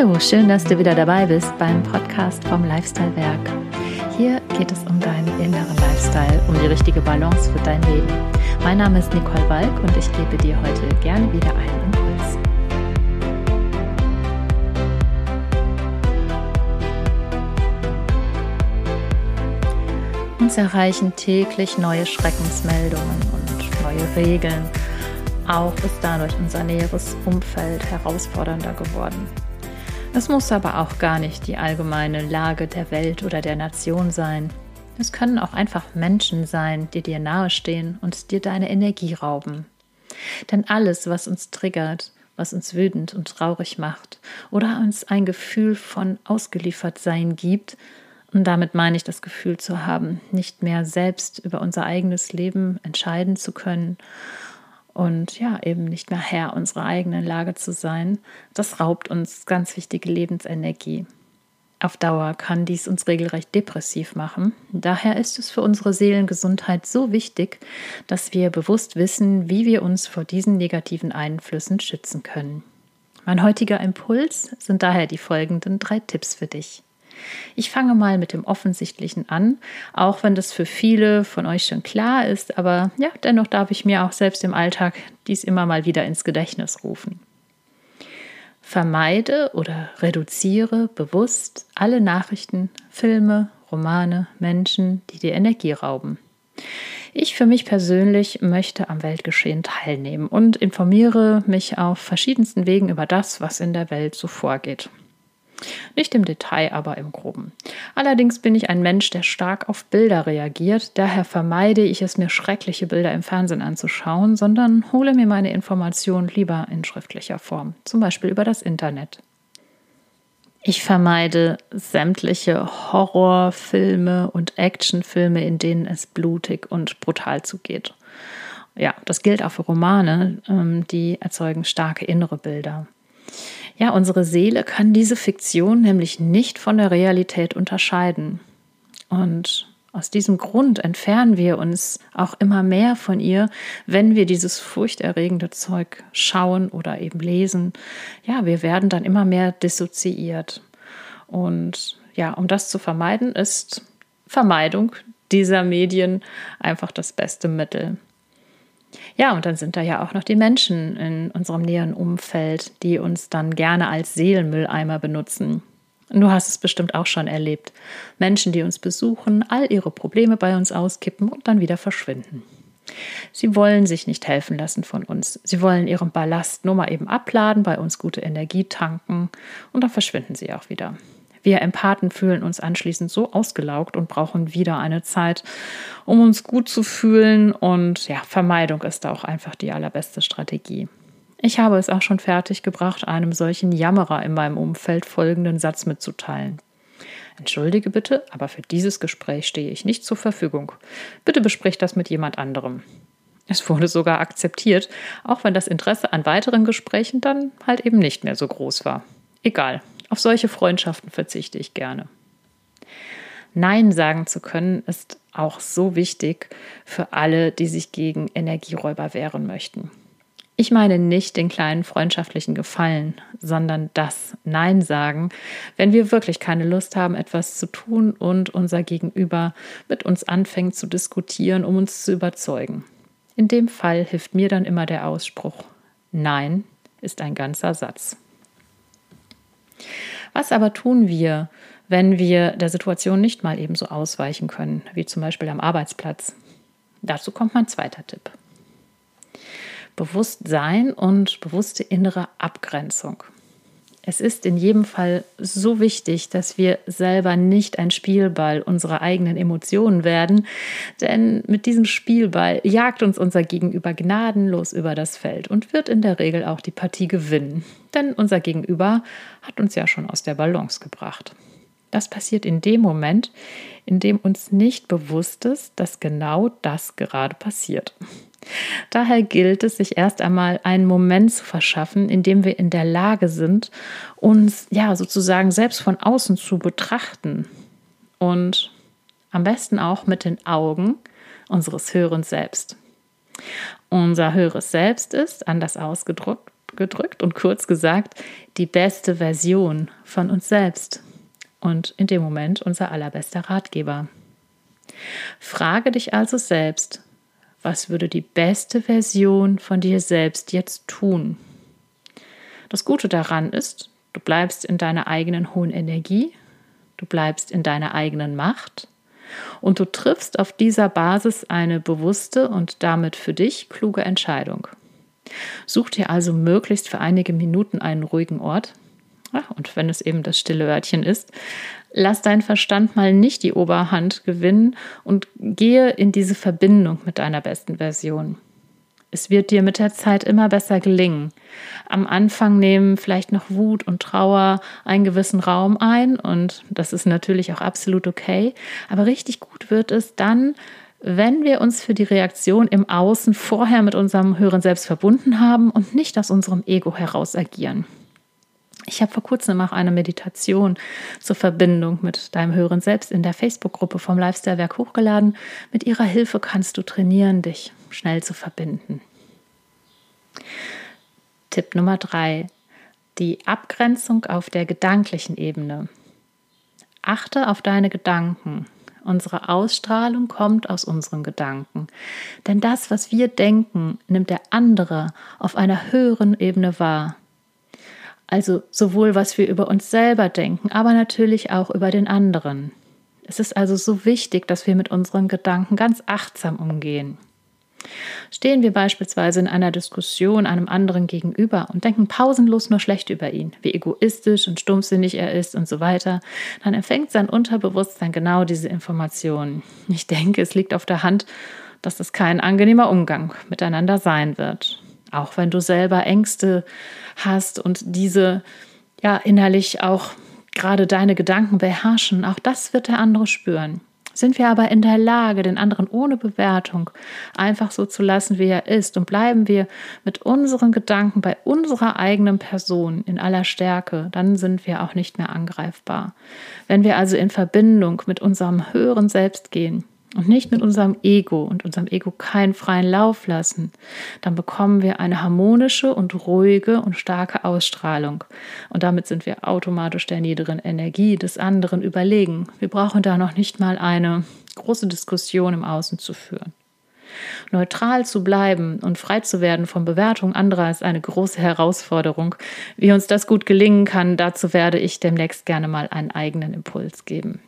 Hallo, schön, dass du wieder dabei bist beim Podcast vom Lifestyle Werk. Hier geht es um deinen inneren Lifestyle, um die richtige Balance für dein Leben. Mein Name ist Nicole Walk und ich gebe dir heute gerne wieder einen Impuls. Uns erreichen täglich neue Schreckensmeldungen und neue Regeln. Auch ist dadurch unser näheres Umfeld herausfordernder geworden. Es muss aber auch gar nicht die allgemeine Lage der Welt oder der Nation sein. Es können auch einfach Menschen sein, die dir nahestehen und dir deine Energie rauben. Denn alles, was uns triggert, was uns wütend und traurig macht oder uns ein Gefühl von Ausgeliefertsein gibt, und damit meine ich das Gefühl zu haben, nicht mehr selbst über unser eigenes Leben entscheiden zu können und ja, eben nicht mehr Herr unserer eigenen Lage zu sein, das raubt uns ganz wichtige Lebensenergie. Auf Dauer kann dies uns regelrecht depressiv machen. Daher ist es für unsere Seelengesundheit so wichtig, dass wir bewusst wissen, wie wir uns vor diesen negativen Einflüssen schützen können. Mein heutiger Impuls sind daher die folgenden drei Tipps für dich. Ich fange mal mit dem Offensichtlichen an, auch wenn das für viele von euch schon klar ist, aber ja, dennoch darf ich mir auch selbst im Alltag dies immer mal wieder ins Gedächtnis rufen. Vermeide oder reduziere bewusst alle Nachrichten, Filme, Romane, Menschen, die dir Energie rauben. Ich für mich persönlich möchte am Weltgeschehen teilnehmen und informiere mich auf verschiedensten Wegen über das, was in der Welt so vorgeht. Nicht im Detail, aber im groben. Allerdings bin ich ein Mensch, der stark auf Bilder reagiert, daher vermeide ich es mir, schreckliche Bilder im Fernsehen anzuschauen, sondern hole mir meine Informationen lieber in schriftlicher Form, zum Beispiel über das Internet. Ich vermeide sämtliche Horrorfilme und Actionfilme, in denen es blutig und brutal zugeht. Ja, das gilt auch für Romane, ähm, die erzeugen starke innere Bilder. Ja, unsere Seele kann diese Fiktion nämlich nicht von der Realität unterscheiden. Und aus diesem Grund entfernen wir uns auch immer mehr von ihr, wenn wir dieses furchterregende Zeug schauen oder eben lesen. Ja, wir werden dann immer mehr dissoziiert. Und ja, um das zu vermeiden, ist Vermeidung dieser Medien einfach das beste Mittel. Ja, und dann sind da ja auch noch die Menschen in unserem näheren Umfeld, die uns dann gerne als Seelenmülleimer benutzen. Du hast es bestimmt auch schon erlebt. Menschen, die uns besuchen, all ihre Probleme bei uns auskippen und dann wieder verschwinden. Sie wollen sich nicht helfen lassen von uns. Sie wollen ihren Ballast nur mal eben abladen, bei uns gute Energie tanken und dann verschwinden sie auch wieder. Wir Empathen fühlen uns anschließend so ausgelaugt und brauchen wieder eine Zeit, um uns gut zu fühlen. Und ja, Vermeidung ist da auch einfach die allerbeste Strategie. Ich habe es auch schon fertig gebracht, einem solchen Jammerer in meinem Umfeld folgenden Satz mitzuteilen. Entschuldige bitte, aber für dieses Gespräch stehe ich nicht zur Verfügung. Bitte besprich das mit jemand anderem. Es wurde sogar akzeptiert, auch wenn das Interesse an weiteren Gesprächen dann halt eben nicht mehr so groß war. Egal, auf solche Freundschaften verzichte ich gerne. Nein sagen zu können ist auch so wichtig für alle, die sich gegen Energieräuber wehren möchten. Ich meine nicht den kleinen freundschaftlichen Gefallen, sondern das Nein sagen, wenn wir wirklich keine Lust haben, etwas zu tun und unser Gegenüber mit uns anfängt zu diskutieren, um uns zu überzeugen. In dem Fall hilft mir dann immer der Ausspruch Nein ist ein ganzer Satz. Was aber tun wir, wenn wir der Situation nicht mal ebenso ausweichen können, wie zum Beispiel am Arbeitsplatz? Dazu kommt mein zweiter Tipp. Bewusstsein und bewusste innere Abgrenzung. Es ist in jedem Fall so wichtig, dass wir selber nicht ein Spielball unserer eigenen Emotionen werden, denn mit diesem Spielball jagt uns unser Gegenüber gnadenlos über das Feld und wird in der Regel auch die Partie gewinnen, denn unser Gegenüber hat uns ja schon aus der Balance gebracht. Das passiert in dem Moment, in dem uns nicht bewusst ist, dass genau das gerade passiert. Daher gilt es, sich erst einmal einen Moment zu verschaffen, in dem wir in der Lage sind, uns ja sozusagen selbst von außen zu betrachten und am besten auch mit den Augen unseres höheren Selbst. Unser höheres Selbst ist, anders ausgedrückt, ausgedrückt und kurz gesagt, die beste Version von uns selbst und in dem Moment unser allerbester Ratgeber. Frage dich also selbst, was würde die beste Version von dir selbst jetzt tun? Das Gute daran ist, du bleibst in deiner eigenen hohen Energie, du bleibst in deiner eigenen Macht und du triffst auf dieser Basis eine bewusste und damit für dich kluge Entscheidung. Such dir also möglichst für einige Minuten einen ruhigen Ort. Ja, und wenn es eben das stille Örtchen ist, lass deinen Verstand mal nicht die Oberhand gewinnen und gehe in diese Verbindung mit deiner besten Version. Es wird dir mit der Zeit immer besser gelingen. Am Anfang nehmen vielleicht noch Wut und Trauer einen gewissen Raum ein und das ist natürlich auch absolut okay. Aber richtig gut wird es dann, wenn wir uns für die Reaktion im Außen vorher mit unserem höheren Selbst verbunden haben und nicht aus unserem Ego heraus agieren. Ich habe vor kurzem auch eine Meditation zur Verbindung mit deinem höheren Selbst in der Facebook-Gruppe vom Lifestyle-Werk hochgeladen. Mit ihrer Hilfe kannst du trainieren, dich schnell zu verbinden. Tipp Nummer drei: Die Abgrenzung auf der gedanklichen Ebene. Achte auf deine Gedanken. Unsere Ausstrahlung kommt aus unseren Gedanken. Denn das, was wir denken, nimmt der andere auf einer höheren Ebene wahr. Also sowohl was wir über uns selber denken, aber natürlich auch über den anderen. Es ist also so wichtig, dass wir mit unseren Gedanken ganz achtsam umgehen. Stehen wir beispielsweise in einer Diskussion einem anderen gegenüber und denken pausenlos nur schlecht über ihn, wie egoistisch und stumpfsinnig er ist und so weiter, dann empfängt sein Unterbewusstsein genau diese Informationen. Ich denke, es liegt auf der Hand, dass es kein angenehmer Umgang miteinander sein wird. Auch wenn du selber Ängste hast und diese ja innerlich auch gerade deine Gedanken beherrschen, auch das wird der andere spüren. Sind wir aber in der Lage, den anderen ohne Bewertung einfach so zu lassen, wie er ist, und bleiben wir mit unseren Gedanken bei unserer eigenen Person in aller Stärke, dann sind wir auch nicht mehr angreifbar. Wenn wir also in Verbindung mit unserem höheren Selbst gehen, und nicht mit unserem Ego und unserem Ego keinen freien Lauf lassen, dann bekommen wir eine harmonische und ruhige und starke Ausstrahlung. Und damit sind wir automatisch der niederen Energie des anderen überlegen. Wir brauchen da noch nicht mal eine große Diskussion im Außen zu führen. Neutral zu bleiben und frei zu werden von Bewertung anderer ist eine große Herausforderung. Wie uns das gut gelingen kann, dazu werde ich demnächst gerne mal einen eigenen Impuls geben.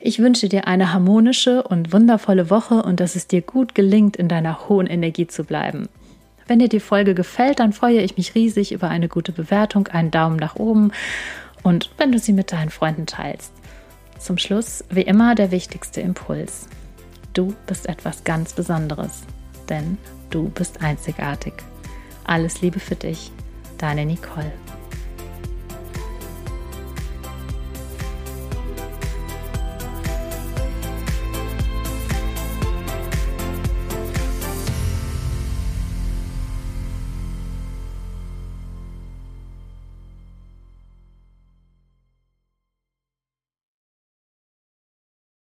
Ich wünsche dir eine harmonische und wundervolle Woche und dass es dir gut gelingt, in deiner hohen Energie zu bleiben. Wenn dir die Folge gefällt, dann freue ich mich riesig über eine gute Bewertung, einen Daumen nach oben und wenn du sie mit deinen Freunden teilst. Zum Schluss, wie immer, der wichtigste Impuls. Du bist etwas ganz Besonderes, denn du bist einzigartig. Alles Liebe für dich, deine Nicole.